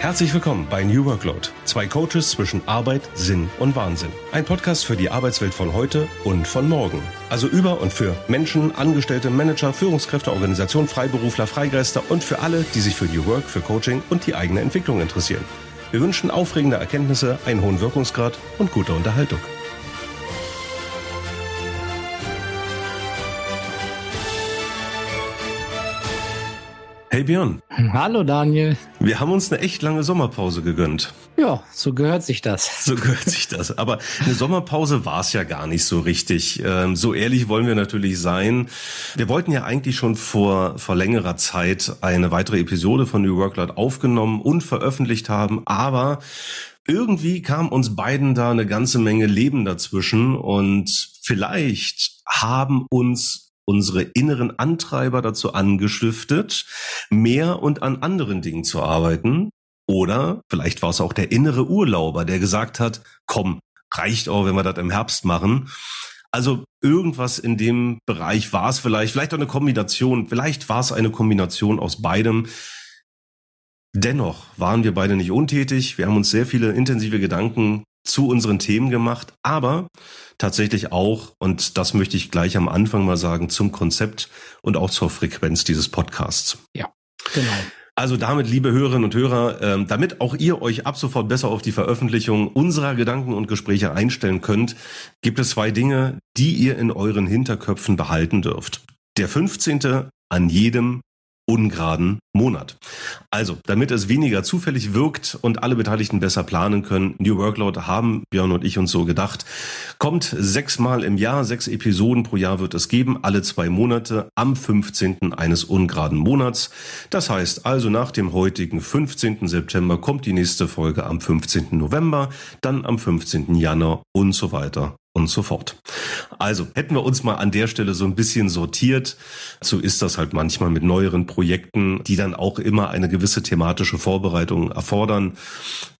Herzlich willkommen bei New Workload. Zwei Coaches zwischen Arbeit, Sinn und Wahnsinn. Ein Podcast für die Arbeitswelt von heute und von morgen. Also über und für Menschen, Angestellte, Manager, Führungskräfte, Organisationen, Freiberufler, Freigeister und für alle, die sich für New Work, für Coaching und die eigene Entwicklung interessieren. Wir wünschen aufregende Erkenntnisse, einen hohen Wirkungsgrad und gute Unterhaltung. Hey Björn. Hallo Daniel. Wir haben uns eine echt lange Sommerpause gegönnt. Ja, so gehört sich das. So gehört sich das. Aber eine Sommerpause war es ja gar nicht so richtig. Ähm, so ehrlich wollen wir natürlich sein. Wir wollten ja eigentlich schon vor, vor längerer Zeit eine weitere Episode von New Workload aufgenommen und veröffentlicht haben, aber irgendwie kam uns beiden da eine ganze Menge Leben dazwischen und vielleicht haben uns unsere inneren Antreiber dazu angestiftet, mehr und an anderen Dingen zu arbeiten. Oder vielleicht war es auch der innere Urlauber, der gesagt hat, komm, reicht auch, wenn wir das im Herbst machen. Also irgendwas in dem Bereich war es vielleicht, vielleicht auch eine Kombination, vielleicht war es eine Kombination aus beidem. Dennoch waren wir beide nicht untätig. Wir haben uns sehr viele intensive Gedanken zu unseren Themen gemacht, aber tatsächlich auch, und das möchte ich gleich am Anfang mal sagen, zum Konzept und auch zur Frequenz dieses Podcasts. Ja, genau. Also damit, liebe Hörerinnen und Hörer, ähm, damit auch ihr euch ab sofort besser auf die Veröffentlichung unserer Gedanken und Gespräche einstellen könnt, gibt es zwei Dinge, die ihr in euren Hinterköpfen behalten dürft. Der 15. an jedem ungeraden Monat. Also, damit es weniger zufällig wirkt und alle Beteiligten besser planen können, New Workload haben Björn und ich uns so gedacht, kommt sechsmal im Jahr, sechs Episoden pro Jahr wird es geben, alle zwei Monate am 15. eines ungeraden Monats. Das heißt also, nach dem heutigen 15. September kommt die nächste Folge am 15. November, dann am 15. Januar und so weiter und so fort. Also hätten wir uns mal an der Stelle so ein bisschen sortiert. So ist das halt manchmal mit neueren Projekten, die dann auch immer eine gewisse thematische Vorbereitung erfordern.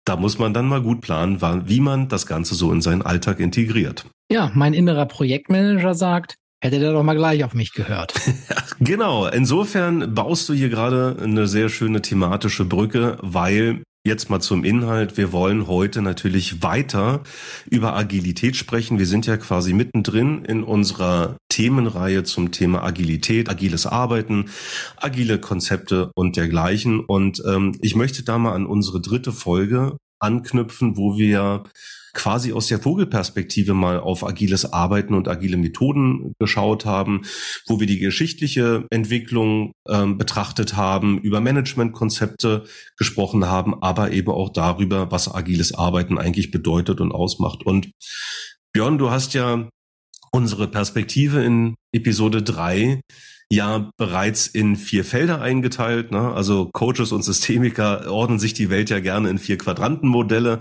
Da muss man dann mal gut planen, wie man das Ganze so in seinen Alltag integriert. Ja, mein innerer Projektmanager sagt, Hätte der doch mal gleich auf mich gehört. genau. Insofern baust du hier gerade eine sehr schöne thematische Brücke, weil Jetzt mal zum Inhalt. Wir wollen heute natürlich weiter über Agilität sprechen. Wir sind ja quasi mittendrin in unserer Themenreihe zum Thema Agilität, agiles Arbeiten, agile Konzepte und dergleichen. Und ähm, ich möchte da mal an unsere dritte Folge anknüpfen, wo wir quasi aus der Vogelperspektive mal auf agiles Arbeiten und agile Methoden geschaut haben, wo wir die geschichtliche Entwicklung ähm, betrachtet haben, über Managementkonzepte gesprochen haben, aber eben auch darüber, was agiles Arbeiten eigentlich bedeutet und ausmacht. Und Björn, du hast ja unsere Perspektive in Episode drei ja bereits in vier Felder eingeteilt. Ne? Also Coaches und Systemiker ordnen sich die Welt ja gerne in vier Quadrantenmodelle.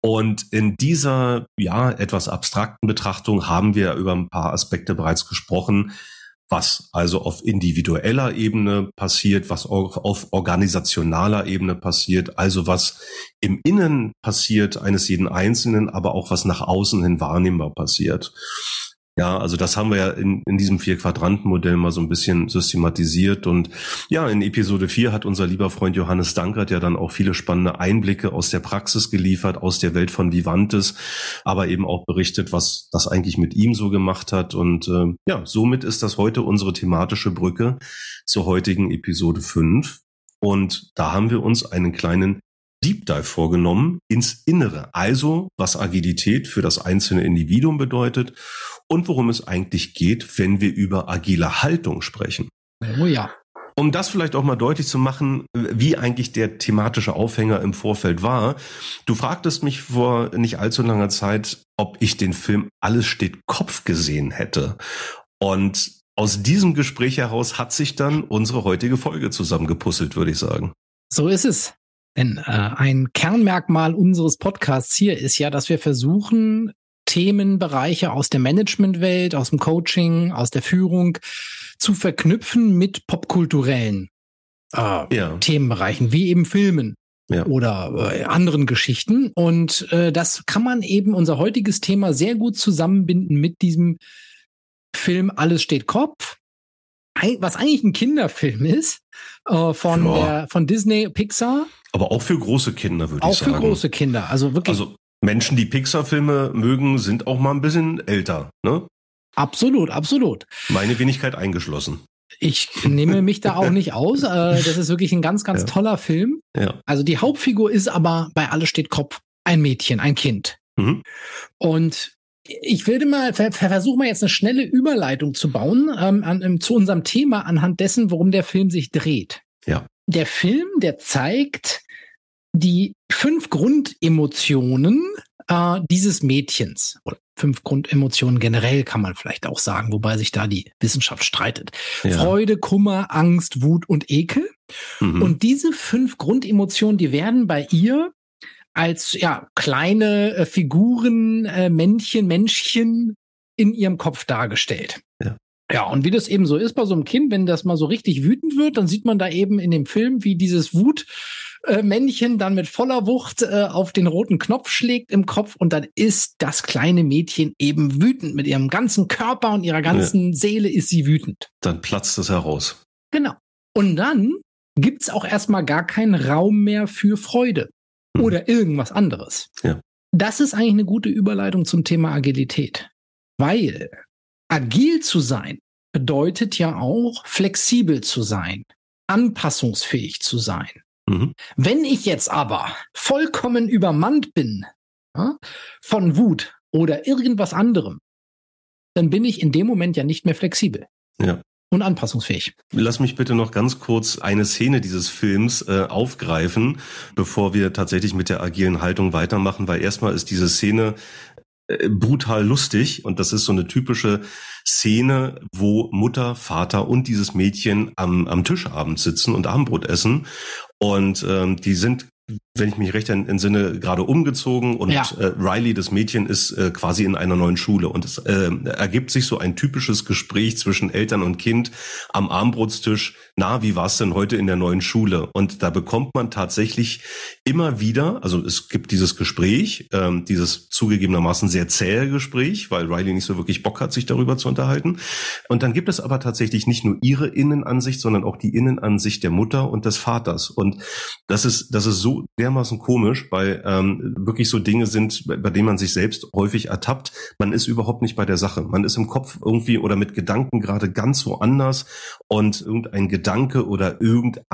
Und in dieser, ja, etwas abstrakten Betrachtung haben wir über ein paar Aspekte bereits gesprochen, was also auf individueller Ebene passiert, was auf organisationaler Ebene passiert, also was im Innen passiert eines jeden Einzelnen, aber auch was nach außen hin wahrnehmbar passiert. Ja, also das haben wir ja in, in diesem Vier-Quadranten-Modell mal so ein bisschen systematisiert. Und ja, in Episode 4 hat unser lieber Freund Johannes Dankert ja dann auch viele spannende Einblicke aus der Praxis geliefert, aus der Welt von Vivantes, aber eben auch berichtet, was das eigentlich mit ihm so gemacht hat. Und äh, ja, somit ist das heute unsere thematische Brücke zur heutigen Episode 5. Und da haben wir uns einen kleinen Deep Dive vorgenommen ins Innere, also was Agilität für das einzelne Individuum bedeutet und worum es eigentlich geht, wenn wir über agile Haltung sprechen. Oh ja. Um das vielleicht auch mal deutlich zu machen, wie eigentlich der thematische Aufhänger im Vorfeld war. Du fragtest mich vor nicht allzu langer Zeit, ob ich den Film Alles steht Kopf gesehen hätte. Und aus diesem Gespräch heraus hat sich dann unsere heutige Folge zusammengepuzzelt, würde ich sagen. So ist es. Denn äh, ein Kernmerkmal unseres Podcasts hier ist ja, dass wir versuchen, Themenbereiche aus der Managementwelt, aus dem Coaching, aus der Führung zu verknüpfen mit popkulturellen äh, ja. Themenbereichen, wie eben Filmen. Ja. oder äh, anderen Geschichten. Und äh, das kann man eben unser heutiges Thema sehr gut zusammenbinden mit diesem Film Alles steht Kopf, was eigentlich ein Kinderfilm ist, äh, von, ja. der, von Disney Pixar. Aber auch für große Kinder, würde ich sagen. Auch für große Kinder, also wirklich. Also Menschen, die Pixar-Filme mögen, sind auch mal ein bisschen älter, ne? Absolut, absolut. Meine Wenigkeit eingeschlossen. Ich nehme mich da auch nicht aus. Äh, das ist wirklich ein ganz, ganz ja. toller Film. Ja. Also die Hauptfigur ist aber bei Alle steht Kopf ein Mädchen, ein Kind. Mhm. Und ich würde mal ver versuche mal jetzt eine schnelle Überleitung zu bauen ähm, an, ähm, zu unserem Thema anhand dessen, worum der Film sich dreht. Ja. Der Film, der zeigt die fünf Grundemotionen äh, dieses Mädchens oder fünf Grundemotionen generell kann man vielleicht auch sagen, wobei sich da die Wissenschaft streitet. Ja. Freude, Kummer, Angst, Wut und Ekel. Mhm. Und diese fünf Grundemotionen, die werden bei ihr als ja kleine äh, Figuren, äh, Männchen, Menschchen in ihrem Kopf dargestellt. Ja. Ja, und wie das eben so ist bei so einem Kind, wenn das mal so richtig wütend wird, dann sieht man da eben in dem Film, wie dieses Wut äh, Männchen dann mit voller Wucht äh, auf den roten Knopf schlägt im Kopf und dann ist das kleine Mädchen eben wütend. Mit ihrem ganzen Körper und ihrer ganzen ja. Seele ist sie wütend. Dann platzt es heraus. Genau. Und dann gibt's auch erstmal gar keinen Raum mehr für Freude hm. oder irgendwas anderes. Ja. Das ist eigentlich eine gute Überleitung zum Thema Agilität. Weil agil zu sein bedeutet ja auch flexibel zu sein, anpassungsfähig zu sein. Mhm. Wenn ich jetzt aber vollkommen übermannt bin ja, von Wut oder irgendwas anderem, dann bin ich in dem Moment ja nicht mehr flexibel. Ja und anpassungsfähig. Lass mich bitte noch ganz kurz eine Szene dieses Films äh, aufgreifen, bevor wir tatsächlich mit der agilen Haltung weitermachen, weil erstmal ist diese Szene äh, brutal lustig und das ist so eine typische Szene, wo Mutter, Vater und dieses Mädchen am, am Tisch abends sitzen und Abendbrot essen und ähm, die sind wenn ich mich recht entsinne, gerade umgezogen und ja. äh, Riley, das Mädchen, ist äh, quasi in einer neuen Schule und es äh, ergibt sich so ein typisches Gespräch zwischen Eltern und Kind am Armbrotstisch. Na, wie war's denn heute in der neuen Schule? Und da bekommt man tatsächlich immer wieder, also es gibt dieses Gespräch, ähm, dieses zugegebenermaßen sehr zähe Gespräch, weil Riley nicht so wirklich Bock hat, sich darüber zu unterhalten. Und dann gibt es aber tatsächlich nicht nur ihre Innenansicht, sondern auch die Innenansicht der Mutter und des Vaters. Und das ist, das ist so dermaßen komisch, weil ähm, wirklich so Dinge sind, bei, bei denen man sich selbst häufig ertappt. Man ist überhaupt nicht bei der Sache. Man ist im Kopf irgendwie oder mit Gedanken gerade ganz woanders und irgendein Gedanke oder irgendein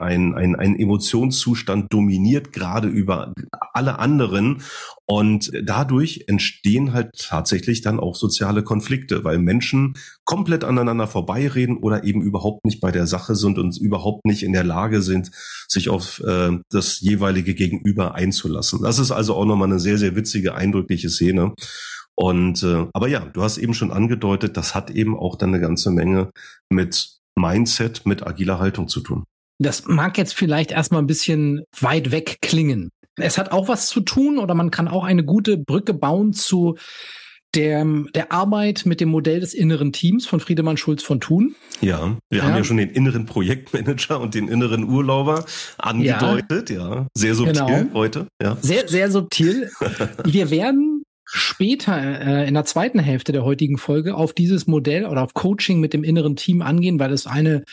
ein, ein, ein Emotionszustand dominiert gerade über alle anderen und dadurch entstehen halt tatsächlich dann auch soziale Konflikte, weil Menschen komplett aneinander vorbeireden oder eben überhaupt nicht bei der Sache sind und überhaupt nicht in der Lage sind, sich auf äh, das jeweilige Gegenüber einzulassen. Das ist also auch nochmal eine sehr, sehr witzige, eindrückliche Szene. Und äh, aber ja, du hast eben schon angedeutet, das hat eben auch dann eine ganze Menge mit Mindset, mit agiler Haltung zu tun. Das mag jetzt vielleicht erstmal ein bisschen weit weg klingen. Es hat auch was zu tun oder man kann auch eine gute Brücke bauen zu der, der Arbeit mit dem Modell des inneren Teams von Friedemann Schulz von Thun. Ja, wir ja. haben ja schon den inneren Projektmanager und den inneren Urlauber angedeutet, ja. ja. Sehr subtil genau. heute. Ja. Sehr, sehr subtil. wir werden später äh, in der zweiten Hälfte der heutigen Folge auf dieses Modell oder auf Coaching mit dem inneren Team angehen, weil es eine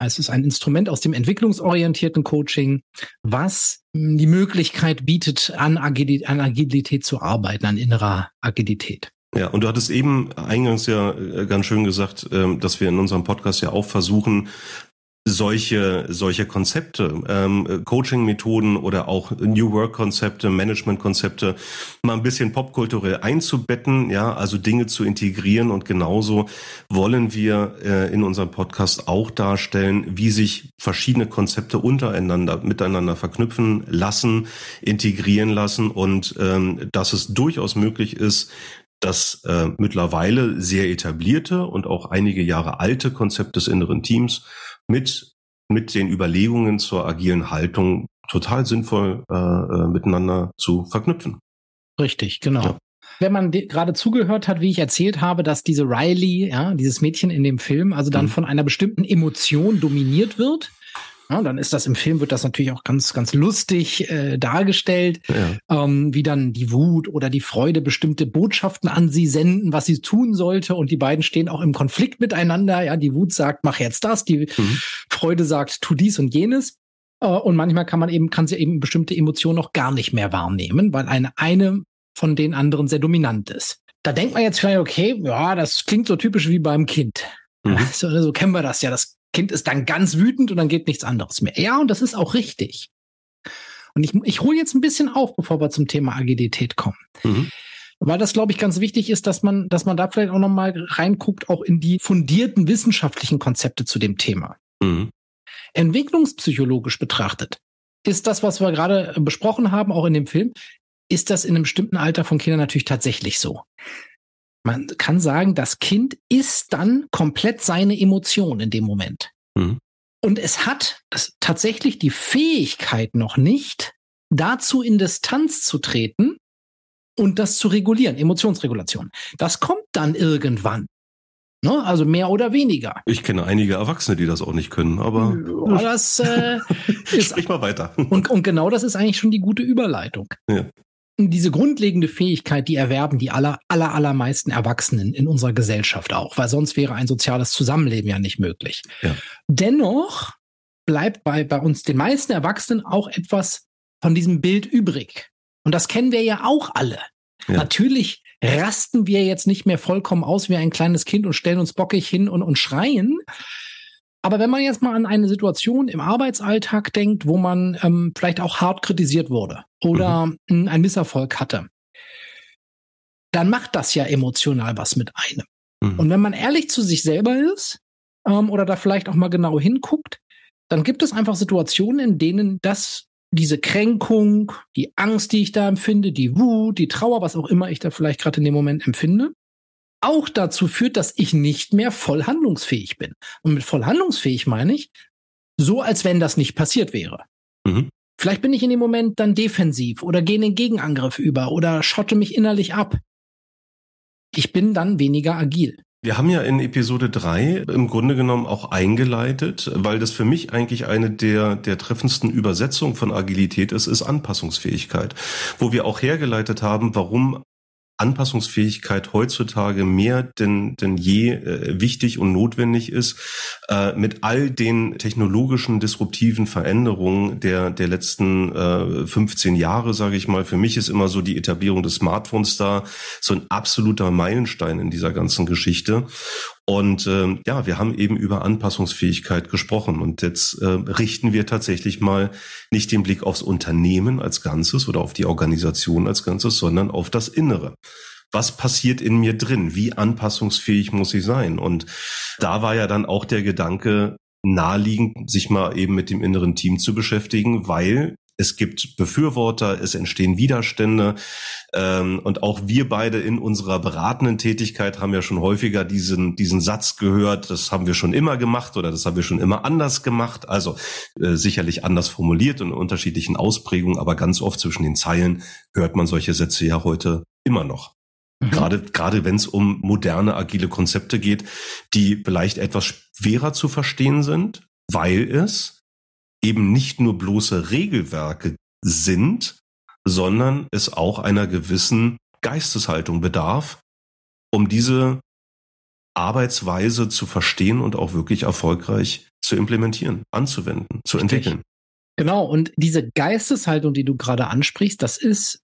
es ist ein Instrument aus dem entwicklungsorientierten Coaching, was die Möglichkeit bietet, an Agilität, an Agilität zu arbeiten, an innerer Agilität. Ja, und du hattest eben eingangs ja äh, ganz schön gesagt, ähm, dass wir in unserem Podcast ja auch versuchen, solche solche Konzepte, ähm, Coaching-Methoden oder auch New Work-Konzepte, Management-Konzepte mal ein bisschen popkulturell einzubetten, ja, also Dinge zu integrieren. Und genauso wollen wir äh, in unserem Podcast auch darstellen, wie sich verschiedene Konzepte untereinander miteinander verknüpfen lassen, integrieren lassen. Und ähm, dass es durchaus möglich ist, dass äh, mittlerweile sehr etablierte und auch einige Jahre alte Konzept des inneren Teams mit, mit den Überlegungen zur agilen Haltung total sinnvoll äh, äh, miteinander zu verknüpfen. Richtig, genau. Ja. Wenn man gerade zugehört hat, wie ich erzählt habe, dass diese Riley, ja, dieses Mädchen in dem Film, also dann mhm. von einer bestimmten Emotion dominiert wird, Ja, dann ist das im Film, wird das natürlich auch ganz, ganz lustig äh, dargestellt, ja. ähm, wie dann die Wut oder die Freude bestimmte Botschaften an sie senden, was sie tun sollte. Und die beiden stehen auch im Konflikt miteinander. Ja, die Wut sagt, mach jetzt das, die mhm. Freude sagt, tu dies und jenes. Äh, und manchmal kann man eben, kann sie eben bestimmte Emotionen noch gar nicht mehr wahrnehmen, weil eine, eine von den anderen sehr dominant ist. Da denkt man jetzt vielleicht, okay, ja, das klingt so typisch wie beim Kind. Mhm. So, so kennen wir das ja. Das Kind ist dann ganz wütend und dann geht nichts anderes mehr. Ja, und das ist auch richtig. Und ich, ich hole jetzt ein bisschen auf, bevor wir zum Thema Agilität kommen. Mhm. Weil das, glaube ich, ganz wichtig ist, dass man, dass man da vielleicht auch nochmal reinguckt, auch in die fundierten wissenschaftlichen Konzepte zu dem Thema. Mhm. Entwicklungspsychologisch betrachtet ist das, was wir gerade besprochen haben, auch in dem Film, ist das in einem bestimmten Alter von Kindern natürlich tatsächlich so. Man kann sagen, das Kind ist dann komplett seine Emotion in dem Moment. Mhm. Und es hat es tatsächlich die Fähigkeit noch nicht, dazu in Distanz zu treten und das zu regulieren, Emotionsregulation. Das kommt dann irgendwann. Ne? Also mehr oder weniger. Ich kenne einige Erwachsene, die das auch nicht können, aber. Ja, das äh, ist. Sprich mal weiter. Und, und genau das ist eigentlich schon die gute Überleitung. Ja diese grundlegende Fähigkeit, die erwerben die aller, aller, allermeisten Erwachsenen in unserer Gesellschaft auch, weil sonst wäre ein soziales Zusammenleben ja nicht möglich. Ja. Dennoch bleibt bei, bei uns den meisten Erwachsenen auch etwas von diesem Bild übrig. Und das kennen wir ja auch alle. Ja. Natürlich rasten wir jetzt nicht mehr vollkommen aus wie ein kleines Kind und stellen uns bockig hin und, und schreien. Aber wenn man jetzt mal an eine Situation im Arbeitsalltag denkt, wo man ähm, vielleicht auch hart kritisiert wurde oder mhm. einen Misserfolg hatte, dann macht das ja emotional was mit einem. Mhm. Und wenn man ehrlich zu sich selber ist ähm, oder da vielleicht auch mal genau hinguckt, dann gibt es einfach Situationen, in denen das diese Kränkung, die Angst, die ich da empfinde, die Wut, die Trauer, was auch immer ich da vielleicht gerade in dem Moment empfinde, auch dazu führt, dass ich nicht mehr voll handlungsfähig bin. Und mit voll handlungsfähig meine ich, so als wenn das nicht passiert wäre. Mhm. Vielleicht bin ich in dem Moment dann defensiv oder gehe in den Gegenangriff über oder schotte mich innerlich ab. Ich bin dann weniger agil. Wir haben ja in Episode drei im Grunde genommen auch eingeleitet, weil das für mich eigentlich eine der, der treffendsten Übersetzungen von Agilität ist, ist Anpassungsfähigkeit. Wo wir auch hergeleitet haben, warum Anpassungsfähigkeit heutzutage mehr denn, denn je äh, wichtig und notwendig ist, äh, mit all den technologischen disruptiven Veränderungen der, der letzten äh, 15 Jahre, sage ich mal. Für mich ist immer so die Etablierung des Smartphones da so ein absoluter Meilenstein in dieser ganzen Geschichte. Und äh, ja, wir haben eben über Anpassungsfähigkeit gesprochen. Und jetzt äh, richten wir tatsächlich mal nicht den Blick aufs Unternehmen als Ganzes oder auf die Organisation als Ganzes, sondern auf das Innere. Was passiert in mir drin? Wie anpassungsfähig muss ich sein? Und da war ja dann auch der Gedanke, naheliegend, sich mal eben mit dem inneren Team zu beschäftigen, weil es gibt Befürworter, es entstehen Widerstände. Ähm, und auch wir beide in unserer beratenden Tätigkeit haben ja schon häufiger diesen, diesen Satz gehört, das haben wir schon immer gemacht oder das haben wir schon immer anders gemacht. Also äh, sicherlich anders formuliert und in unterschiedlichen Ausprägungen, aber ganz oft zwischen den Zeilen hört man solche Sätze ja heute immer noch. Mhm. Gerade, gerade wenn es um moderne, agile Konzepte geht, die vielleicht etwas schwerer zu verstehen sind, weil es eben nicht nur bloße Regelwerke sind, sondern es auch einer gewissen Geisteshaltung bedarf, um diese Arbeitsweise zu verstehen und auch wirklich erfolgreich zu implementieren, anzuwenden, zu entwickeln. Genau, und diese Geisteshaltung, die du gerade ansprichst, das ist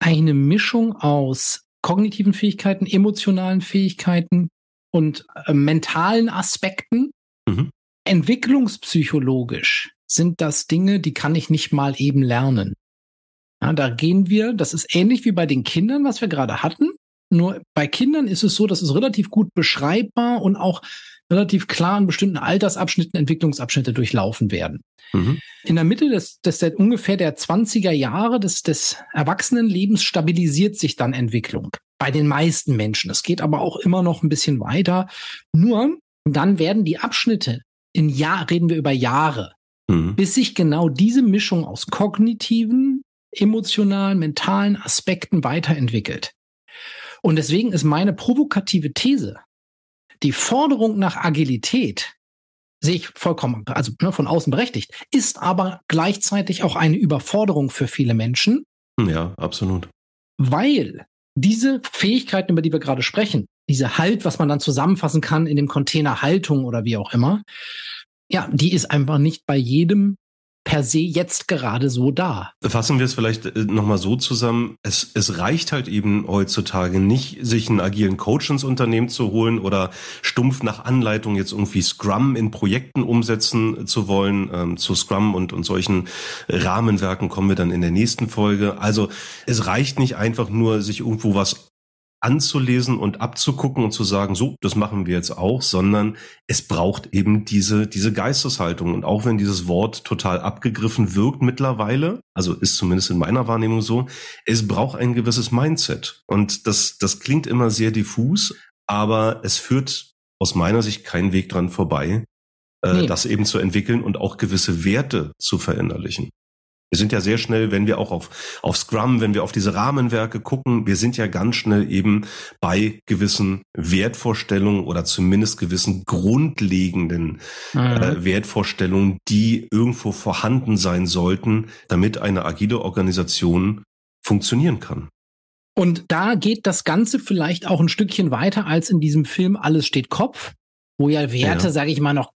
eine Mischung aus kognitiven Fähigkeiten, emotionalen Fähigkeiten und äh, mentalen Aspekten. Mhm. Entwicklungspsychologisch sind das Dinge, die kann ich nicht mal eben lernen. Ja, da gehen wir, das ist ähnlich wie bei den Kindern, was wir gerade hatten. Nur bei Kindern ist es so, dass es relativ gut beschreibbar und auch relativ klar in bestimmten Altersabschnitten Entwicklungsabschnitte durchlaufen werden. Mhm. In der Mitte des, des der, ungefähr der 20er Jahre des, des Erwachsenenlebens stabilisiert sich dann Entwicklung. Bei den meisten Menschen. Es geht aber auch immer noch ein bisschen weiter. Nur dann werden die Abschnitte in Jahr, reden wir über Jahre, mhm. bis sich genau diese Mischung aus kognitiven, emotionalen, mentalen Aspekten weiterentwickelt. Und deswegen ist meine provokative These, die Forderung nach Agilität sehe ich vollkommen, also ne, von außen berechtigt, ist aber gleichzeitig auch eine Überforderung für viele Menschen. Ja, absolut. Weil diese Fähigkeiten, über die wir gerade sprechen, diese Halt, was man dann zusammenfassen kann in dem Container Haltung oder wie auch immer, ja, die ist einfach nicht bei jedem per se jetzt gerade so da. Fassen wir es vielleicht äh, nochmal so zusammen. Es, es reicht halt eben heutzutage nicht, sich einen agilen Coach ins Unternehmen zu holen oder stumpf nach Anleitung jetzt irgendwie Scrum in Projekten umsetzen zu wollen. Ähm, zu Scrum und, und solchen Rahmenwerken kommen wir dann in der nächsten Folge. Also es reicht nicht einfach nur, sich irgendwo was anzulesen und abzugucken und zu sagen, so, das machen wir jetzt auch, sondern es braucht eben diese, diese Geisteshaltung. Und auch wenn dieses Wort total abgegriffen wirkt mittlerweile, also ist zumindest in meiner Wahrnehmung so, es braucht ein gewisses Mindset. Und das, das klingt immer sehr diffus, aber es führt aus meiner Sicht keinen Weg dran vorbei, äh, nee. das eben zu entwickeln und auch gewisse Werte zu verinnerlichen. Wir sind ja sehr schnell, wenn wir auch auf, auf Scrum, wenn wir auf diese Rahmenwerke gucken, wir sind ja ganz schnell eben bei gewissen Wertvorstellungen oder zumindest gewissen grundlegenden mhm. äh, Wertvorstellungen, die irgendwo vorhanden sein sollten, damit eine agile Organisation funktionieren kann. Und da geht das Ganze vielleicht auch ein Stückchen weiter als in diesem Film Alles steht Kopf, wo ja Werte, ja. sage ich mal, noch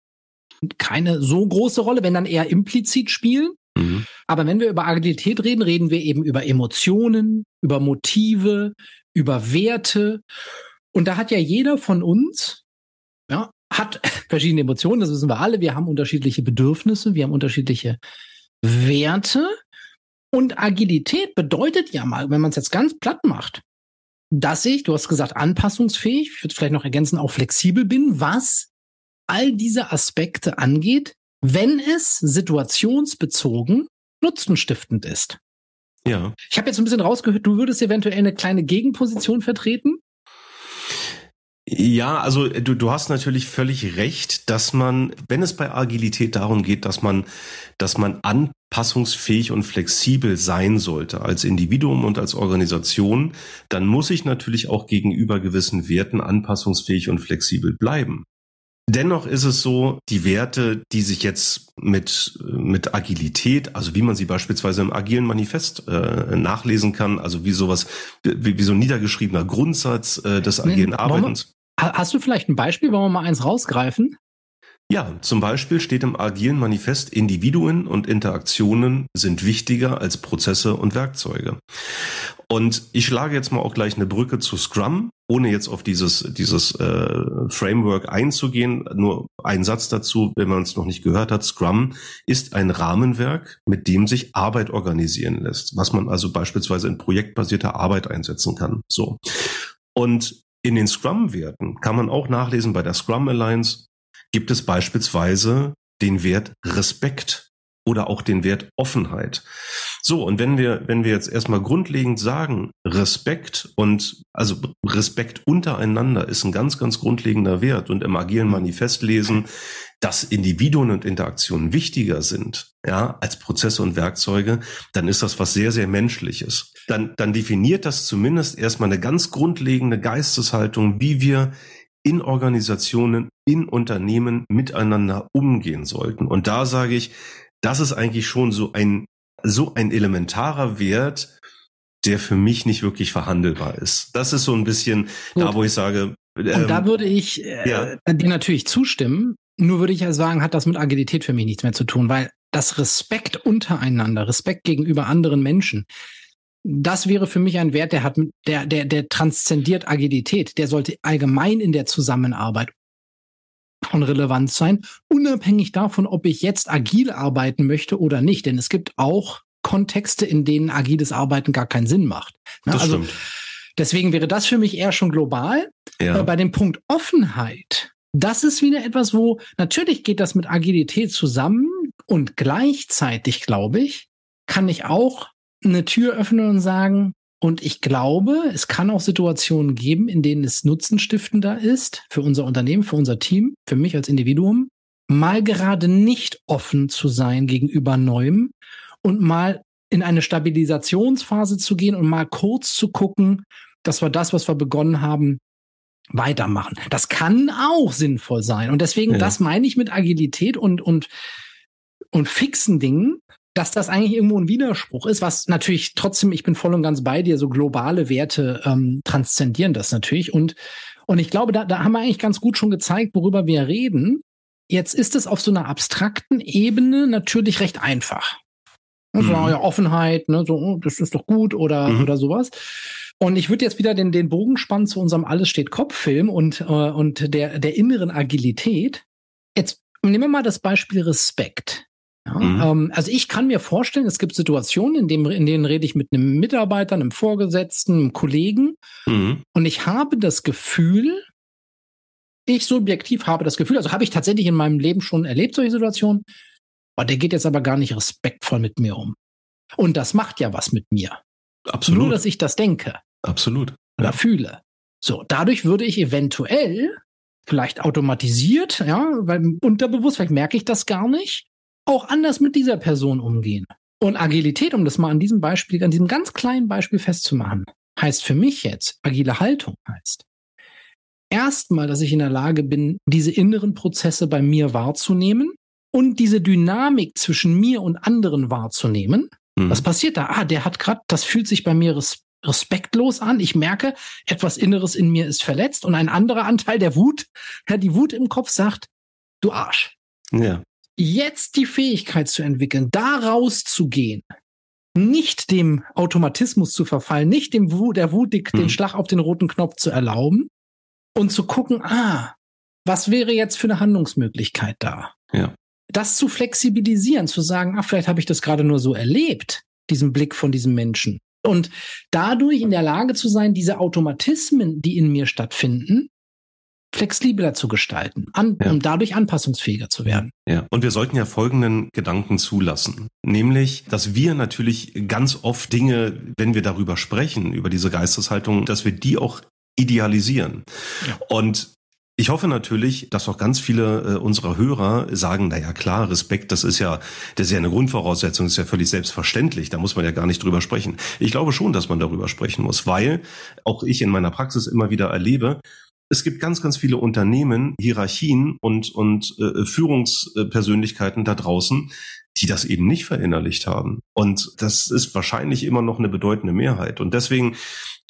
keine so große Rolle, wenn dann eher implizit spielen. Mhm. Aber wenn wir über Agilität reden, reden wir eben über Emotionen, über Motive, über Werte. Und da hat ja jeder von uns, ja, hat verschiedene Emotionen, das wissen wir alle. Wir haben unterschiedliche Bedürfnisse, wir haben unterschiedliche Werte. Und Agilität bedeutet ja mal, wenn man es jetzt ganz platt macht, dass ich, du hast gesagt, anpassungsfähig, ich würde vielleicht noch ergänzen, auch flexibel bin, was all diese Aspekte angeht, wenn es situationsbezogen nutzenstiftend ist. Ja. Ich habe jetzt ein bisschen rausgehört, du würdest eventuell eine kleine Gegenposition vertreten. Ja, also du, du hast natürlich völlig recht, dass man, wenn es bei Agilität darum geht, dass man, dass man anpassungsfähig und flexibel sein sollte als Individuum und als Organisation, dann muss ich natürlich auch gegenüber gewissen Werten anpassungsfähig und flexibel bleiben. Dennoch ist es so, die Werte, die sich jetzt mit, mit Agilität, also wie man sie beispielsweise im agilen Manifest äh, nachlesen kann, also wie sowas, wie, wie so ein niedergeschriebener Grundsatz äh, des agilen Arbeitens. Hast du vielleicht ein Beispiel, wollen wir mal eins rausgreifen? Ja, zum Beispiel steht im agilen Manifest, Individuen und Interaktionen sind wichtiger als Prozesse und Werkzeuge. Und ich schlage jetzt mal auch gleich eine Brücke zu Scrum, ohne jetzt auf dieses, dieses äh, Framework einzugehen. Nur ein Satz dazu, wenn man es noch nicht gehört hat. Scrum ist ein Rahmenwerk, mit dem sich Arbeit organisieren lässt, was man also beispielsweise in projektbasierter Arbeit einsetzen kann. So. Und in den Scrum-Werten kann man auch nachlesen bei der Scrum Alliance, gibt es beispielsweise den Wert Respekt oder auch den Wert Offenheit. So, und wenn wir, wenn wir jetzt erstmal grundlegend sagen, Respekt und also Respekt untereinander ist ein ganz, ganz grundlegender Wert und im agilen Manifest lesen, dass Individuen und Interaktionen wichtiger sind, ja, als Prozesse und Werkzeuge, dann ist das was sehr, sehr Menschliches. Dann, dann definiert das zumindest erstmal eine ganz grundlegende Geisteshaltung, wie wir in Organisationen, in Unternehmen miteinander umgehen sollten. Und da sage ich, das ist eigentlich schon so ein, so ein elementarer Wert, der für mich nicht wirklich verhandelbar ist. Das ist so ein bisschen Gut. da, wo ich sage. Ähm, Und da ähm, würde ich äh, ja. dir natürlich zustimmen. Nur würde ich ja sagen, hat das mit Agilität für mich nichts mehr zu tun, weil das Respekt untereinander, Respekt gegenüber anderen Menschen, das wäre für mich ein Wert, der hat, der, der, der transzendiert Agilität. Der sollte allgemein in der Zusammenarbeit von Relevanz sein, unabhängig davon, ob ich jetzt agil arbeiten möchte oder nicht. Denn es gibt auch Kontexte, in denen agiles Arbeiten gar keinen Sinn macht. Ne? also stimmt. deswegen wäre das für mich eher schon global. Ja. Bei dem Punkt Offenheit, das ist wieder etwas, wo natürlich geht das mit Agilität zusammen und gleichzeitig, glaube ich, kann ich auch eine Tür öffnen und sagen, und ich glaube, es kann auch Situationen geben, in denen es nutzenstiftender ist für unser Unternehmen, für unser Team, für mich als Individuum, mal gerade nicht offen zu sein gegenüber Neuem und mal in eine Stabilisationsphase zu gehen und mal kurz zu gucken, dass wir das, was wir begonnen haben, weitermachen. Das kann auch sinnvoll sein. Und deswegen, ja. das meine ich mit Agilität und, und, und fixen Dingen, dass das eigentlich irgendwo ein Widerspruch ist, was natürlich trotzdem, ich bin voll und ganz bei dir, so globale Werte ähm, transzendieren das natürlich. Und, und ich glaube, da, da haben wir eigentlich ganz gut schon gezeigt, worüber wir reden. Jetzt ist es auf so einer abstrakten Ebene natürlich recht einfach. Also mhm. ja, Offenheit, ne, so, oh, das ist doch gut oder, mhm. oder sowas. Und ich würde jetzt wieder den, den Bogen spannen zu unserem Alles steht Kopf-Film und, äh, und der, der inneren Agilität. Jetzt nehmen wir mal das Beispiel Respekt. Ja, mhm. ähm, also ich kann mir vorstellen, es gibt Situationen, in, dem, in denen rede ich mit einem Mitarbeiter, einem Vorgesetzten, einem Kollegen mhm. und ich habe das Gefühl, ich subjektiv habe das Gefühl, also habe ich tatsächlich in meinem Leben schon erlebt, solche Situationen, aber der geht jetzt aber gar nicht respektvoll mit mir um. Und das macht ja was mit mir. Absolut. Nur, dass ich das denke. Absolut. Oder ja. fühle. So, dadurch würde ich eventuell, vielleicht automatisiert, ja, weil unterbewusst, vielleicht merke ich das gar nicht, auch anders mit dieser Person umgehen. Und Agilität, um das mal an diesem Beispiel, an diesem ganz kleinen Beispiel festzumachen, heißt für mich jetzt, agile Haltung heißt, erstmal, dass ich in der Lage bin, diese inneren Prozesse bei mir wahrzunehmen und diese Dynamik zwischen mir und anderen wahrzunehmen. Mhm. Was passiert da? Ah, der hat gerade, das fühlt sich bei mir res respektlos an. Ich merke, etwas Inneres in mir ist verletzt und ein anderer Anteil der Wut, ja, die Wut im Kopf sagt, du Arsch. Ja jetzt die Fähigkeit zu entwickeln, da rauszugehen, nicht dem Automatismus zu verfallen, nicht dem Wut, der Wut hm. den Schlag auf den roten Knopf zu erlauben und zu gucken, ah, was wäre jetzt für eine Handlungsmöglichkeit da? Ja. Das zu flexibilisieren, zu sagen, ach, vielleicht habe ich das gerade nur so erlebt, diesen Blick von diesem Menschen. Und dadurch in der Lage zu sein, diese Automatismen, die in mir stattfinden, flexibler zu gestalten, an, ja. um dadurch anpassungsfähiger zu werden. Ja, und wir sollten ja folgenden Gedanken zulassen, nämlich, dass wir natürlich ganz oft Dinge, wenn wir darüber sprechen, über diese Geisteshaltung, dass wir die auch idealisieren. Ja. Und ich hoffe natürlich, dass auch ganz viele äh, unserer Hörer sagen, na ja, klar, Respekt, das ist ja, das ist ja eine Grundvoraussetzung, das ist ja völlig selbstverständlich, da muss man ja gar nicht drüber sprechen. Ich glaube schon, dass man darüber sprechen muss, weil auch ich in meiner Praxis immer wieder erlebe, es gibt ganz, ganz viele Unternehmen, Hierarchien und, und äh, Führungspersönlichkeiten da draußen, die das eben nicht verinnerlicht haben. Und das ist wahrscheinlich immer noch eine bedeutende Mehrheit. Und deswegen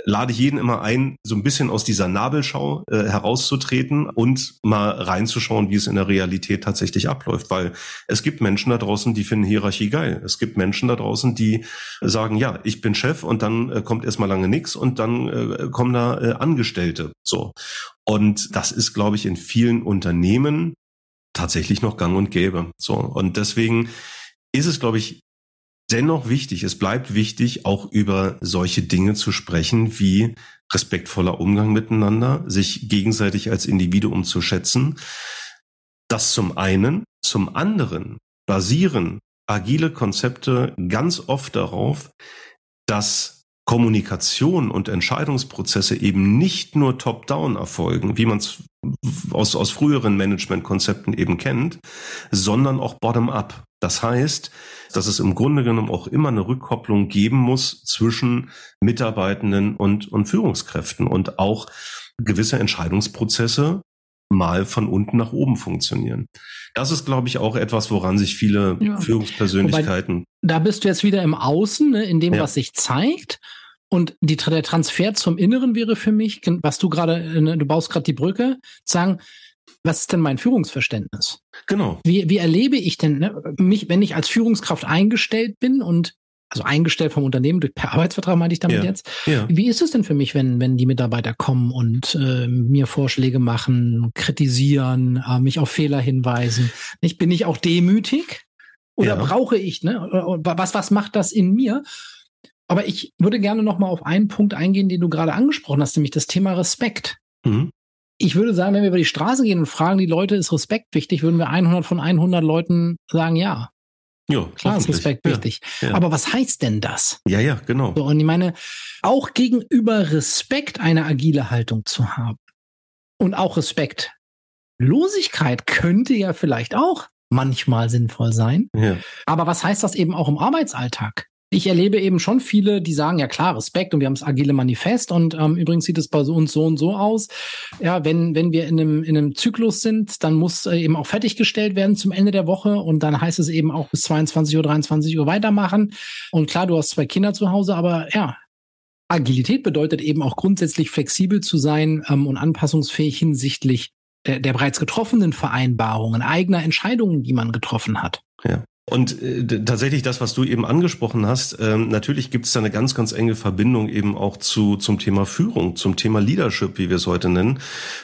lade ich jeden immer ein, so ein bisschen aus dieser Nabelschau äh, herauszutreten und mal reinzuschauen, wie es in der Realität tatsächlich abläuft. Weil es gibt Menschen da draußen, die finden Hierarchie geil. Es gibt Menschen da draußen, die sagen, ja, ich bin Chef und dann äh, kommt erstmal lange nichts und dann äh, kommen da äh, Angestellte. So. Und das ist, glaube ich, in vielen Unternehmen tatsächlich noch gang und gäbe. So. Und deswegen ist es, glaube ich, dennoch wichtig, es bleibt wichtig, auch über solche Dinge zu sprechen, wie respektvoller Umgang miteinander, sich gegenseitig als Individuum zu schätzen. Das zum einen. Zum anderen basieren agile Konzepte ganz oft darauf, dass Kommunikation und Entscheidungsprozesse eben nicht nur top-down erfolgen, wie man es aus, aus früheren Managementkonzepten eben kennt, sondern auch bottom-up. Das heißt, dass es im Grunde genommen auch immer eine Rückkopplung geben muss zwischen Mitarbeitenden und, und Führungskräften und auch gewisse Entscheidungsprozesse mal von unten nach oben funktionieren. Das ist, glaube ich, auch etwas, woran sich viele ja. Führungspersönlichkeiten. Wobei, da bist du jetzt wieder im Außen, ne, in dem, ja. was sich zeigt. Und die, der Transfer zum Inneren wäre für mich, was du gerade, ne, du baust gerade die Brücke, sagen, was ist denn mein Führungsverständnis? Genau. Wie, wie erlebe ich denn ne, mich, wenn ich als Führungskraft eingestellt bin und also eingestellt vom Unternehmen durch per Arbeitsvertrag meinte ich damit ja, jetzt. Ja. Wie ist es denn für mich, wenn wenn die Mitarbeiter kommen und äh, mir Vorschläge machen, kritisieren, äh, mich auf Fehler hinweisen? Ich bin ich auch demütig oder ja. brauche ich ne? Was was macht das in mir? Aber ich würde gerne noch mal auf einen Punkt eingehen, den du gerade angesprochen hast, nämlich das Thema Respekt. Mhm. Ich würde sagen, wenn wir über die Straße gehen und fragen die Leute, ist Respekt wichtig, würden wir 100 von 100 Leuten sagen, ja. Ja, klar ist Respekt wichtig. Ja. Aber was heißt denn das? Ja, ja, genau. So, und ich meine, auch gegenüber Respekt eine agile Haltung zu haben und auch Respektlosigkeit könnte ja vielleicht auch manchmal sinnvoll sein. Ja. Aber was heißt das eben auch im Arbeitsalltag? Ich erlebe eben schon viele, die sagen, ja klar, Respekt und wir haben das agile Manifest und ähm, übrigens sieht es bei uns so und so aus. Ja, wenn, wenn wir in einem, in einem Zyklus sind, dann muss äh, eben auch fertiggestellt werden zum Ende der Woche und dann heißt es eben auch bis 22 Uhr, 23 Uhr weitermachen. Und klar, du hast zwei Kinder zu Hause, aber ja, Agilität bedeutet eben auch grundsätzlich flexibel zu sein ähm, und anpassungsfähig hinsichtlich der, der bereits getroffenen Vereinbarungen, eigener Entscheidungen, die man getroffen hat. Ja. Und äh, tatsächlich das, was du eben angesprochen hast, ähm, natürlich gibt es da eine ganz, ganz enge Verbindung eben auch zu zum Thema Führung, zum Thema Leadership, wie wir es heute nennen.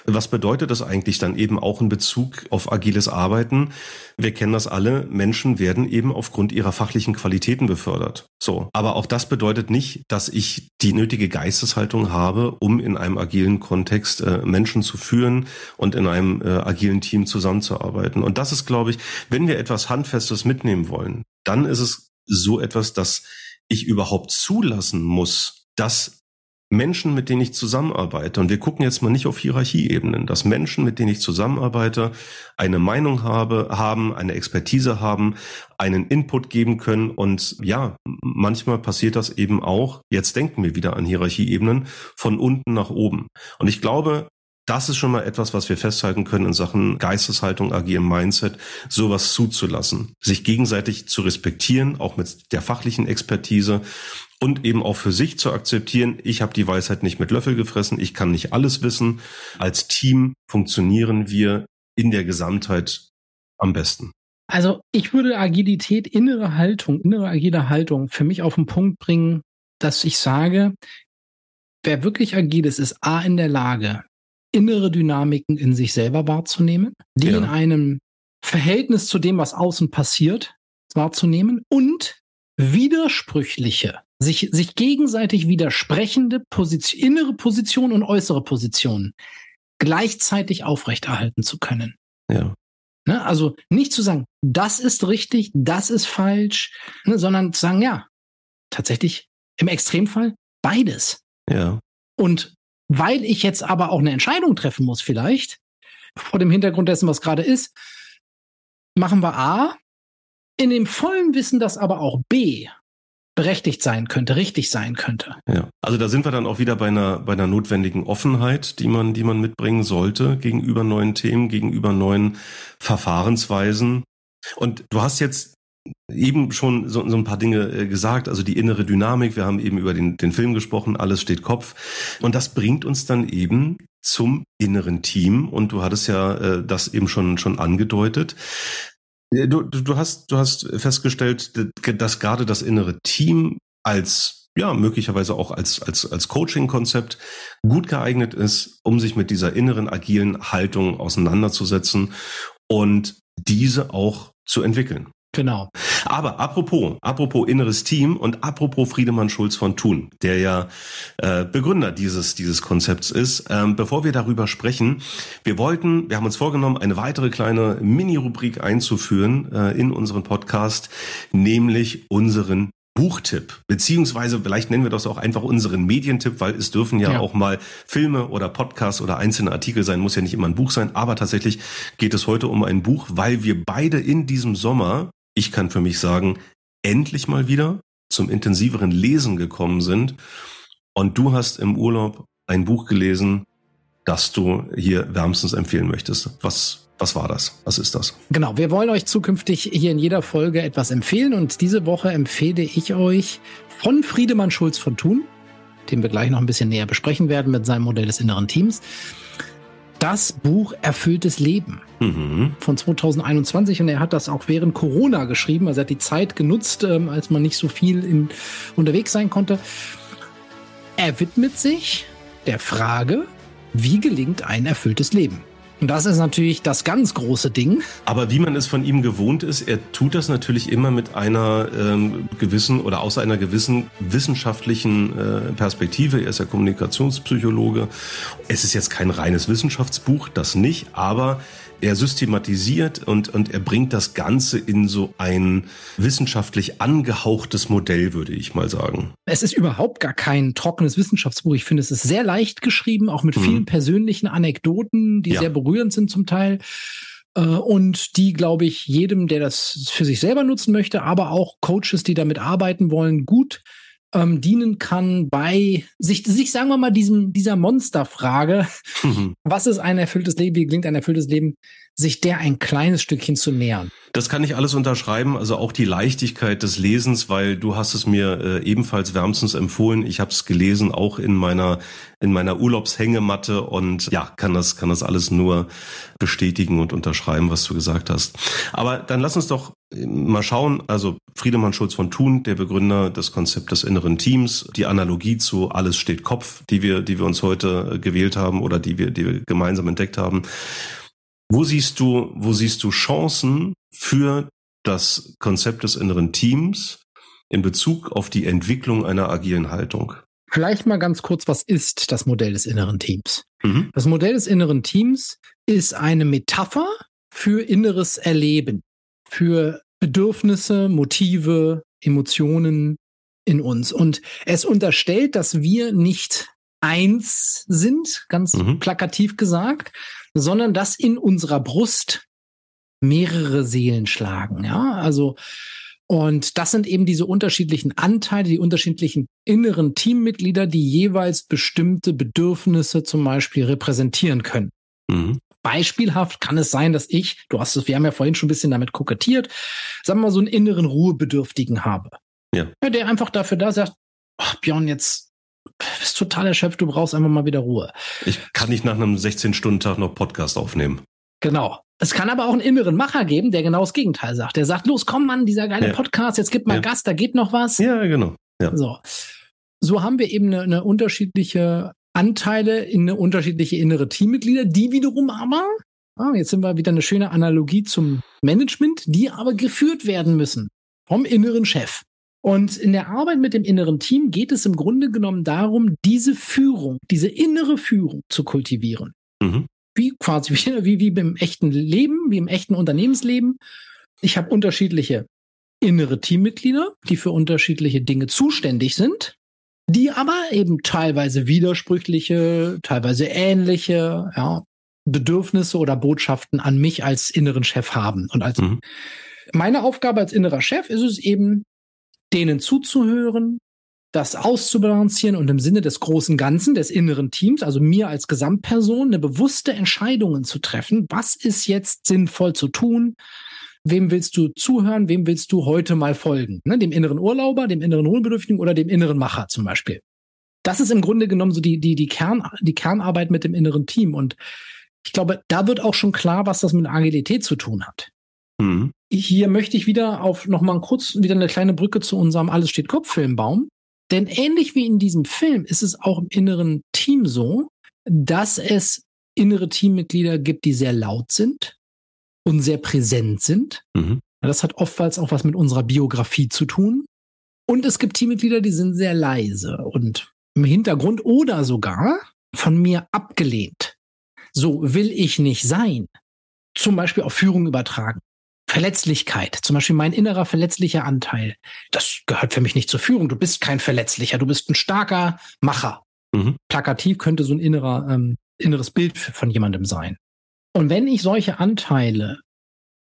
Was bedeutet das eigentlich dann eben auch in Bezug auf agiles Arbeiten? Wir kennen das alle. Menschen werden eben aufgrund ihrer fachlichen Qualitäten befördert. So. Aber auch das bedeutet nicht, dass ich die nötige Geisteshaltung habe, um in einem agilen Kontext äh, Menschen zu führen und in einem äh, agilen Team zusammenzuarbeiten. Und das ist, glaube ich, wenn wir etwas Handfestes mitnehmen wollen, dann ist es so etwas, dass ich überhaupt zulassen muss, dass Menschen, mit denen ich zusammenarbeite, und wir gucken jetzt mal nicht auf Hierarchieebenen, dass Menschen, mit denen ich zusammenarbeite, eine Meinung habe, haben, eine Expertise haben, einen Input geben können. Und ja, manchmal passiert das eben auch, jetzt denken wir wieder an Hierarchieebenen, von unten nach oben. Und ich glaube, das ist schon mal etwas, was wir festhalten können in Sachen Geisteshaltung, agilem Mindset, sowas zuzulassen, sich gegenseitig zu respektieren, auch mit der fachlichen Expertise und eben auch für sich zu akzeptieren, ich habe die Weisheit nicht mit Löffel gefressen, ich kann nicht alles wissen. Als Team funktionieren wir in der Gesamtheit am besten. Also ich würde Agilität, innere Haltung, innere agile Haltung für mich auf den Punkt bringen, dass ich sage, wer wirklich agil ist, ist A in der Lage, innere Dynamiken in sich selber wahrzunehmen, die ja. in einem Verhältnis zu dem, was außen passiert, wahrzunehmen und widersprüchliche sich, sich gegenseitig widersprechende Position, innere Position und äußere Position gleichzeitig aufrechterhalten zu können. Ja. Ne? Also nicht zu sagen, das ist richtig, das ist falsch, ne? sondern zu sagen, ja, tatsächlich im Extremfall beides. Ja. Und weil ich jetzt aber auch eine Entscheidung treffen muss, vielleicht, vor dem Hintergrund dessen, was gerade ist, machen wir A, in dem vollen Wissen, dass aber auch B berechtigt sein könnte, richtig sein könnte. Ja, also da sind wir dann auch wieder bei einer bei einer notwendigen Offenheit, die man die man mitbringen sollte gegenüber neuen Themen, gegenüber neuen Verfahrensweisen. Und du hast jetzt eben schon so, so ein paar Dinge äh, gesagt, also die innere Dynamik, wir haben eben über den, den Film gesprochen, alles steht Kopf. Und das bringt uns dann eben zum inneren Team. Und du hattest ja äh, das eben schon, schon angedeutet. Du, du, hast, du hast festgestellt, dass gerade das innere Team als ja, möglicherweise auch als, als, als Coaching-Konzept gut geeignet ist, um sich mit dieser inneren agilen Haltung auseinanderzusetzen und diese auch zu entwickeln. Genau. Aber apropos, apropos inneres Team und apropos Friedemann Schulz von Thun, der ja äh, Begründer dieses dieses Konzepts ist. Ähm, bevor wir darüber sprechen, wir wollten, wir haben uns vorgenommen, eine weitere kleine Mini-Rubrik einzuführen äh, in unseren Podcast, nämlich unseren Buchtipp, beziehungsweise vielleicht nennen wir das auch einfach unseren Medientipp, weil es dürfen ja, ja, auch mal Filme oder Podcasts oder einzelne Artikel sein, muss ja nicht immer ein Buch sein, aber tatsächlich geht es heute um ein Buch, weil wir beide in diesem Sommer ich kann für mich sagen, endlich mal wieder zum intensiveren Lesen gekommen sind. Und du hast im Urlaub ein Buch gelesen, das du hier wärmstens empfehlen möchtest. Was, was war das? Was ist das? Genau, wir wollen euch zukünftig hier in jeder Folge etwas empfehlen und diese Woche empfehle ich euch von Friedemann Schulz von Thun, den wir gleich noch ein bisschen näher besprechen werden mit seinem Modell des inneren Teams das Buch Erfülltes Leben mhm. von 2021 und er hat das auch während Corona geschrieben. Also er hat die Zeit genutzt, ähm, als man nicht so viel in, unterwegs sein konnte. Er widmet sich der Frage, wie gelingt ein erfülltes Leben? Und das ist natürlich das ganz große Ding. Aber wie man es von ihm gewohnt ist, er tut das natürlich immer mit einer ähm, gewissen oder aus einer gewissen wissenschaftlichen äh, Perspektive. Er ist ja Kommunikationspsychologe. Es ist jetzt kein reines Wissenschaftsbuch, das nicht, aber er systematisiert und, und er bringt das Ganze in so ein wissenschaftlich angehauchtes Modell, würde ich mal sagen. Es ist überhaupt gar kein trockenes Wissenschaftsbuch. Ich finde, es ist sehr leicht geschrieben, auch mit mhm. vielen persönlichen Anekdoten, die ja. sehr berührend sind zum Teil. Äh, und die, glaube ich, jedem, der das für sich selber nutzen möchte, aber auch Coaches, die damit arbeiten wollen, gut ähm, dienen kann bei sich, sich, sagen wir mal, diesem, dieser Monsterfrage, mhm. was ist ein erfülltes Leben, wie klingt ein erfülltes Leben, sich der ein kleines Stückchen zu nähern. Das kann ich alles unterschreiben, also auch die Leichtigkeit des Lesens, weil du hast es mir äh, ebenfalls wärmstens empfohlen. Ich habe es gelesen, auch in meiner in meiner Urlaubshängematte und ja, kann das kann das alles nur bestätigen und unterschreiben, was du gesagt hast. Aber dann lass uns doch äh, mal schauen. Also Friedemann Schulz von Thun, der Begründer des Konzeptes inneren Teams, die Analogie zu alles steht Kopf, die wir die wir uns heute äh, gewählt haben oder die wir die wir gemeinsam entdeckt haben. Wo siehst du, wo siehst du Chancen für das Konzept des inneren Teams in Bezug auf die Entwicklung einer agilen Haltung? Vielleicht mal ganz kurz, was ist das Modell des inneren Teams? Mhm. Das Modell des inneren Teams ist eine Metapher für inneres Erleben, für Bedürfnisse, Motive, Emotionen in uns. Und es unterstellt, dass wir nicht eins sind, ganz mhm. plakativ gesagt, sondern dass in unserer Brust mehrere Seelen schlagen. Ja, also und das sind eben diese unterschiedlichen Anteile, die unterschiedlichen inneren Teammitglieder, die jeweils bestimmte Bedürfnisse zum Beispiel repräsentieren können. Mhm. Beispielhaft kann es sein, dass ich, du hast es, wir haben ja vorhin schon ein bisschen damit kokettiert, sagen wir mal, so einen inneren Ruhebedürftigen habe. Ja. ja der einfach dafür da sagt, oh, Björn, jetzt bist total erschöpft, du brauchst einfach mal wieder Ruhe. Ich kann nicht nach einem 16-Stunden-Tag noch Podcast aufnehmen. Genau. Es kann aber auch einen inneren Macher geben, der genau das Gegenteil sagt. Der sagt, los, komm Mann, dieser geile ja. Podcast, jetzt gib mal ja. Gas, da geht noch was. Ja, genau. Ja. So. so haben wir eben eine, eine unterschiedliche Anteile in eine unterschiedliche innere Teammitglieder, die wiederum aber, ah, jetzt sind wir wieder eine schöne Analogie zum Management, die aber geführt werden müssen vom inneren Chef. Und in der Arbeit mit dem inneren Team geht es im Grunde genommen darum, diese Führung, diese innere Führung zu kultivieren. Mhm. Wie quasi wie, wie, wie im echten Leben, wie im echten Unternehmensleben. Ich habe unterschiedliche innere Teammitglieder, die für unterschiedliche Dinge zuständig sind, die aber eben teilweise widersprüchliche, teilweise ähnliche ja, Bedürfnisse oder Botschaften an mich als inneren Chef haben. Und als mhm. meine Aufgabe als innerer Chef ist es eben, denen zuzuhören, das auszubalancieren und im Sinne des großen Ganzen, des inneren Teams, also mir als Gesamtperson, eine bewusste Entscheidungen zu treffen. Was ist jetzt sinnvoll zu tun? Wem willst du zuhören? Wem willst du heute mal folgen? Ne, dem inneren Urlauber, dem inneren Hohlbedürftigen oder dem inneren Macher zum Beispiel. Das ist im Grunde genommen so die, die, die, Kern, die Kernarbeit mit dem inneren Team. Und ich glaube, da wird auch schon klar, was das mit Agilität zu tun hat. Mhm. Hier möchte ich wieder auf nochmal kurz wieder eine kleine Brücke zu unserem Alles steht Kopf-Film bauen. Denn ähnlich wie in diesem Film ist es auch im inneren Team so, dass es innere Teammitglieder gibt, die sehr laut sind und sehr präsent sind. Mhm. Das hat oftmals auch was mit unserer Biografie zu tun. Und es gibt Teammitglieder, die sind sehr leise und im Hintergrund oder sogar von mir abgelehnt. So will ich nicht sein. Zum Beispiel auf Führung übertragen. Verletzlichkeit, zum Beispiel mein innerer verletzlicher Anteil, das gehört für mich nicht zur Führung. Du bist kein Verletzlicher, du bist ein starker Macher. Mhm. Plakativ könnte so ein innerer, ähm, inneres Bild von jemandem sein. Und wenn ich solche Anteile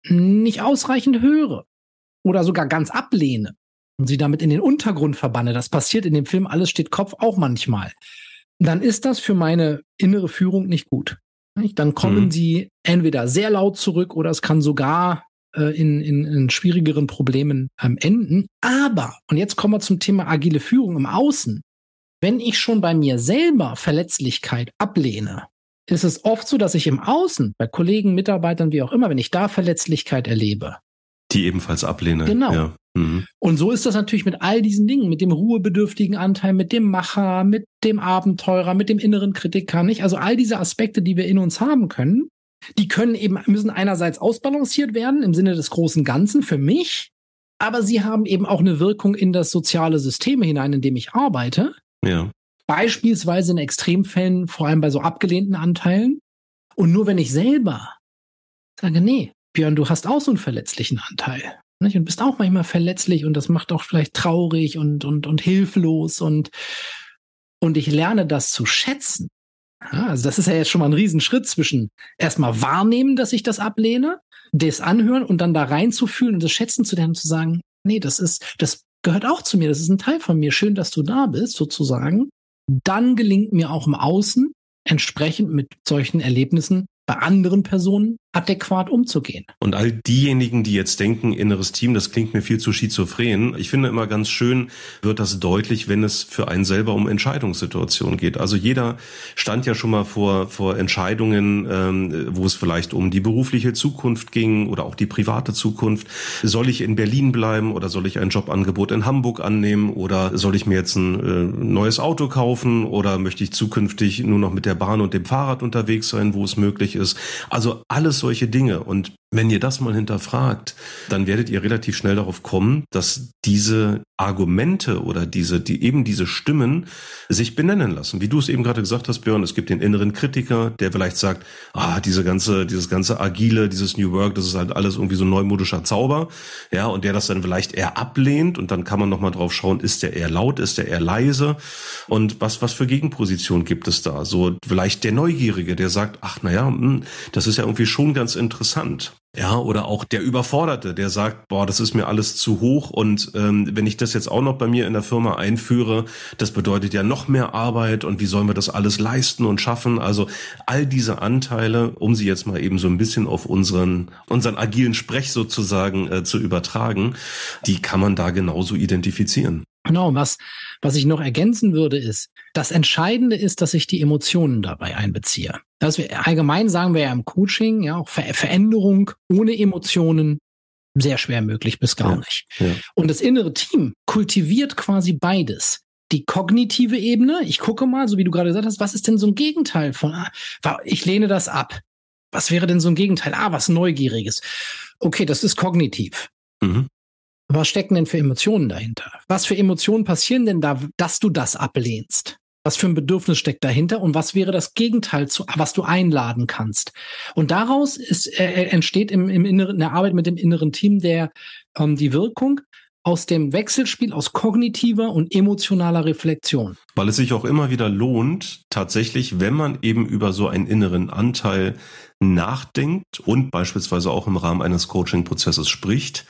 nicht ausreichend höre oder sogar ganz ablehne und sie damit in den Untergrund verbanne, das passiert in dem Film Alles steht Kopf auch manchmal, dann ist das für meine innere Führung nicht gut. Dann kommen mhm. sie entweder sehr laut zurück oder es kann sogar in, in, in schwierigeren Problemen ähm, enden. Aber, und jetzt kommen wir zum Thema agile Führung im Außen. Wenn ich schon bei mir selber Verletzlichkeit ablehne, ist es oft so, dass ich im Außen, bei Kollegen, Mitarbeitern, wie auch immer, wenn ich da Verletzlichkeit erlebe, die ebenfalls ablehne. Genau. Ja. Mhm. Und so ist das natürlich mit all diesen Dingen, mit dem ruhebedürftigen Anteil, mit dem Macher, mit dem Abenteurer, mit dem inneren Kritiker, nicht? Also all diese Aspekte, die wir in uns haben können, die können eben, müssen einerseits ausbalanciert werden im Sinne des großen Ganzen für mich, aber sie haben eben auch eine Wirkung in das soziale System hinein, in dem ich arbeite. Ja. Beispielsweise in Extremfällen, vor allem bei so abgelehnten Anteilen. Und nur wenn ich selber sage, nee, Björn, du hast auch so einen verletzlichen Anteil. Nicht? Und bist auch manchmal verletzlich und das macht auch vielleicht traurig und, und, und hilflos und, und ich lerne das zu schätzen Ja, also das ist ja jetzt schon mal ein Riesenschritt zwischen erstmal wahrnehmen, dass ich das ablehne, das anhören und dann da reinzufühlen und das schätzen zu lernen und zu sagen, nee, das ist, das gehört auch zu mir, das ist ein Teil von mir. Schön, dass du da bist, sozusagen. Dann gelingt mir auch im Außen entsprechend mit solchen Erlebnissen bei anderen Personen adäquat umzugehen. Und all diejenigen, die jetzt denken, inneres Team, das klingt mir viel zu schizophren. Ich finde immer ganz schön, wird das deutlich, wenn es für einen selber um Entscheidungssituationen geht. Also jeder stand ja schon mal vor, vor Entscheidungen, ähm, wo es vielleicht um die berufliche Zukunft ging oder auch die private Zukunft. Soll ich in Berlin bleiben oder soll ich ein Jobangebot in Hamburg annehmen oder soll ich mir jetzt ein äh, neues Auto kaufen oder möchte ich zukünftig nur noch mit der Bahn und dem Fahrrad unterwegs sein, wo es möglich ist? Also alles solche Dinge. Und wenn ihr das mal hinterfragt, dann werdet ihr relativ schnell darauf kommen, dass diese Argumente oder diese, die eben diese Stimmen sich benennen lassen. Wie du es eben gerade gesagt hast, Björn, es gibt den inneren Kritiker, der vielleicht sagt, ah, diese ganze, dieses ganze agile, dieses New Work, das ist halt alles irgendwie so neumodischer Zauber, ja, und der das dann vielleicht eher ablehnt und dann kann man nochmal drauf schauen, ist der eher laut, ist der eher leise und was, was für Gegenpositionen gibt es da? So vielleicht der Neugierige, der sagt, ach, naja, hm, das ist ja irgendwie schon ganz interessant. Ja, oder auch der Überforderte, der sagt, boah, das ist mir alles zu hoch und ähm, wenn ich das jetzt auch noch bei mir in der Firma einführe, das bedeutet ja noch mehr Arbeit und wie sollen wir das alles leisten und schaffen? Also all diese Anteile, um sie jetzt mal eben so ein bisschen auf unseren unseren agilen Sprech sozusagen äh, zu übertragen, die kann man da genauso identifizieren. Genau, was, was ich noch ergänzen würde, ist, das Entscheidende ist, dass ich die Emotionen dabei einbeziehe. Das wir, allgemein sagen wir ja im Coaching, ja, auch Ver Veränderung ohne Emotionen sehr schwer möglich bis gar ja, nicht. Ja. Und das innere Team kultiviert quasi beides. Die kognitive Ebene, ich gucke mal, so wie du gerade gesagt hast, was ist denn so ein Gegenteil von, ich lehne das ab. Was wäre denn so ein Gegenteil? Ah, was Neugieriges. Okay, das ist kognitiv. Mhm. Was stecken denn für Emotionen dahinter? Was für Emotionen passieren denn da, dass du das ablehnst? Was für ein Bedürfnis steckt dahinter und was wäre das Gegenteil zu, was du einladen kannst? Und daraus ist, äh, entsteht im, im Inneren, in der Arbeit mit dem inneren Team der, ähm, die Wirkung aus dem Wechselspiel aus kognitiver und emotionaler Reflexion. Weil es sich auch immer wieder lohnt, tatsächlich, wenn man eben über so einen inneren Anteil nachdenkt und beispielsweise auch im Rahmen eines Coaching-Prozesses spricht,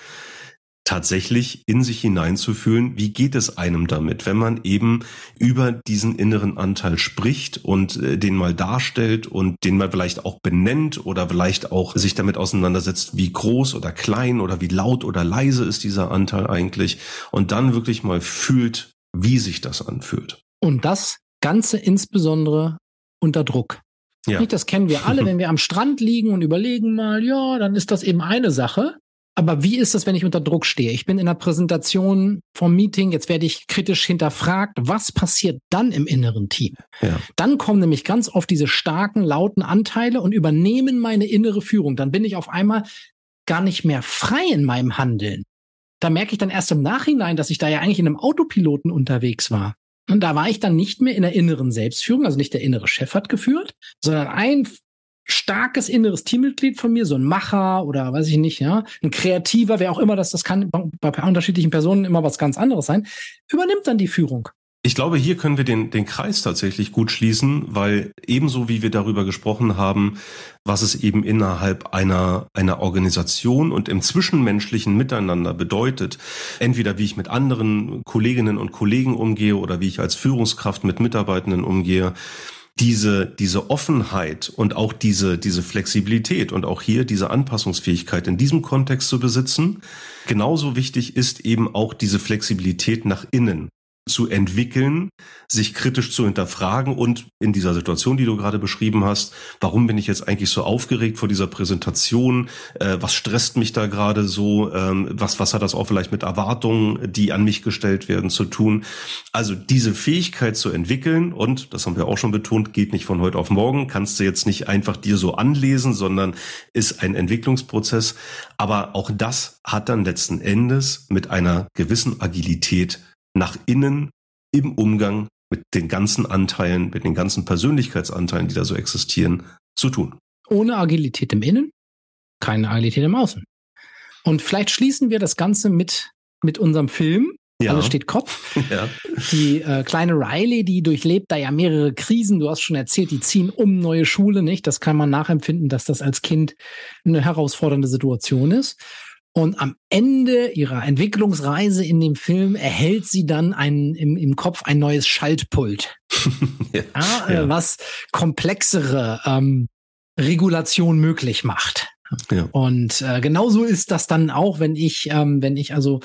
tatsächlich in sich hineinzufühlen, wie geht es einem damit, wenn man eben über diesen inneren Anteil spricht und äh, den mal darstellt und den man vielleicht auch benennt oder vielleicht auch sich damit auseinandersetzt, wie groß oder klein oder wie laut oder leise ist dieser Anteil eigentlich und dann wirklich mal fühlt, wie sich das anfühlt. Und das Ganze insbesondere unter Druck. Ja. Das kennen wir alle, wenn wir am Strand liegen und überlegen mal, ja, dann ist das eben eine Sache. Aber wie ist das, wenn ich unter Druck stehe? Ich bin in der Präsentation vom Meeting, jetzt werde ich kritisch hinterfragt. Was passiert dann im inneren Team? Ja. Dann kommen nämlich ganz oft diese starken, lauten Anteile und übernehmen meine innere Führung. Dann bin ich auf einmal gar nicht mehr frei in meinem Handeln. Da merke ich dann erst im Nachhinein, dass ich da ja eigentlich in einem Autopiloten unterwegs war. Und da war ich dann nicht mehr in der inneren Selbstführung, also nicht der innere Chef hat geführt, sondern ein starkes inneres Teammitglied von mir, so ein Macher oder weiß ich nicht, ja, ein Kreativer, wer auch immer das, das kann bei unterschiedlichen Personen immer was ganz anderes sein, übernimmt dann die Führung. Ich glaube, hier können wir den, den Kreis tatsächlich gut schließen, weil ebenso wie wir darüber gesprochen haben, was es eben innerhalb einer, einer Organisation und im zwischenmenschlichen Miteinander bedeutet, entweder wie ich mit anderen Kolleginnen und Kollegen umgehe oder wie ich als Führungskraft mit Mitarbeitenden umgehe, diese, diese Offenheit und auch diese, diese Flexibilität und auch hier diese Anpassungsfähigkeit in diesem Kontext zu besitzen. Genauso wichtig ist eben auch diese Flexibilität nach innen zu entwickeln, sich kritisch zu hinterfragen und in dieser Situation, die du gerade beschrieben hast, warum bin ich jetzt eigentlich so aufgeregt vor dieser Präsentation? Äh, was stresst mich da gerade so? Ähm, was, was hat das auch vielleicht mit Erwartungen, die an mich gestellt werden, zu tun? Also diese Fähigkeit zu entwickeln und, das haben wir auch schon betont, geht nicht von heute auf morgen, kannst du jetzt nicht einfach dir so anlesen, sondern ist ein Entwicklungsprozess. Aber auch das hat dann letzten Endes mit einer gewissen Agilität nach innen im Umgang mit den ganzen Anteilen, mit den ganzen Persönlichkeitsanteilen, die da so existieren, zu tun. Ohne Agilität im Innen, keine Agilität im Außen. Und vielleicht schließen wir das Ganze mit, mit unserem Film. Ja. Alles steht Kopf. Ja. Die äh, kleine Riley, die durchlebt da ja mehrere Krisen. Du hast schon erzählt, die ziehen um neue Schule, nicht? Das kann man nachempfinden, dass das als Kind eine herausfordernde Situation ist. Und am Ende ihrer Entwicklungsreise in dem Film erhält sie dann ein, im, im Kopf ein neues Schaltpult, ja, ja, äh, ja. was komplexere ähm, Regulation möglich macht. Und äh, genauso ist das dann auch, wenn ich, ähm, wenn ich also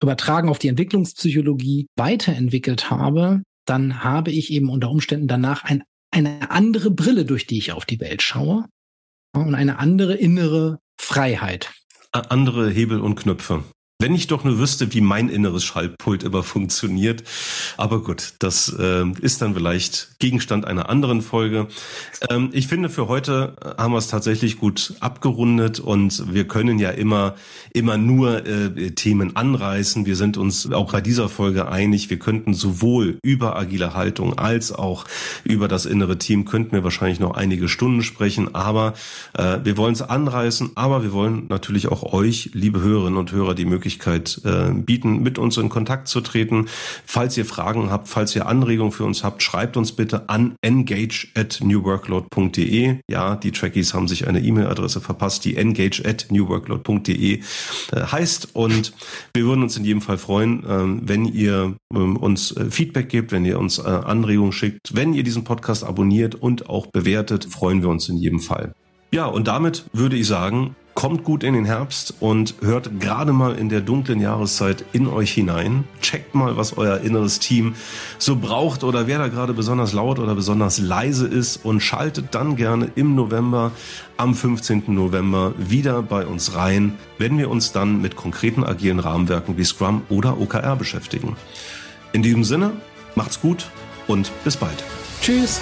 übertragen auf die Entwicklungspsychologie weiterentwickelt habe, dann habe ich eben unter Umständen danach ein, eine andere Brille, durch die ich auf die Welt schaue und eine andere innere Freiheit andere Hebel und Knöpfe. Wenn ich doch nur wüsste, wie mein inneres Schaltpult immer funktioniert. Aber gut, das äh, ist dann vielleicht Gegenstand einer anderen Folge. Ähm, ich finde, für heute haben wir es tatsächlich gut abgerundet und wir können ja immer, immer nur äh, Themen anreißen. Wir sind uns auch bei dieser Folge einig. Wir könnten sowohl über agile Haltung als auch über das innere Team könnten wir wahrscheinlich noch einige Stunden sprechen. Aber äh, wir wollen es anreißen. Aber wir wollen natürlich auch euch, liebe Hörerinnen und Hörer, die Möglichkeit Möglichkeit äh, bieten, mit uns in Kontakt zu treten. Falls ihr Fragen habt, falls ihr Anregungen für uns habt, schreibt uns bitte an engage at newworkload.de. Ja, die Trackies haben sich eine E-Mail-Adresse verpasst, die engage at newworkload.de äh, heißt. Und wir würden uns in jedem Fall freuen, äh, wenn ihr ähm, uns äh, Feedback gebt, wenn ihr uns äh, Anregungen schickt, wenn ihr diesen Podcast abonniert und auch bewertet, freuen wir uns in jedem Fall. Ja, und damit würde ich sagen, Kommt gut in den Herbst und hört gerade mal in der dunklen Jahreszeit in euch hinein. Checkt mal, was euer inneres Team so braucht oder wer da gerade besonders laut oder besonders leise ist und schaltet dann gerne im November, am 15. November wieder bei uns rein, wenn wir uns dann mit konkreten agilen Rahmenwerken wie Scrum oder OKR beschäftigen. In diesem Sinne, macht's gut und bis bald. Tschüss.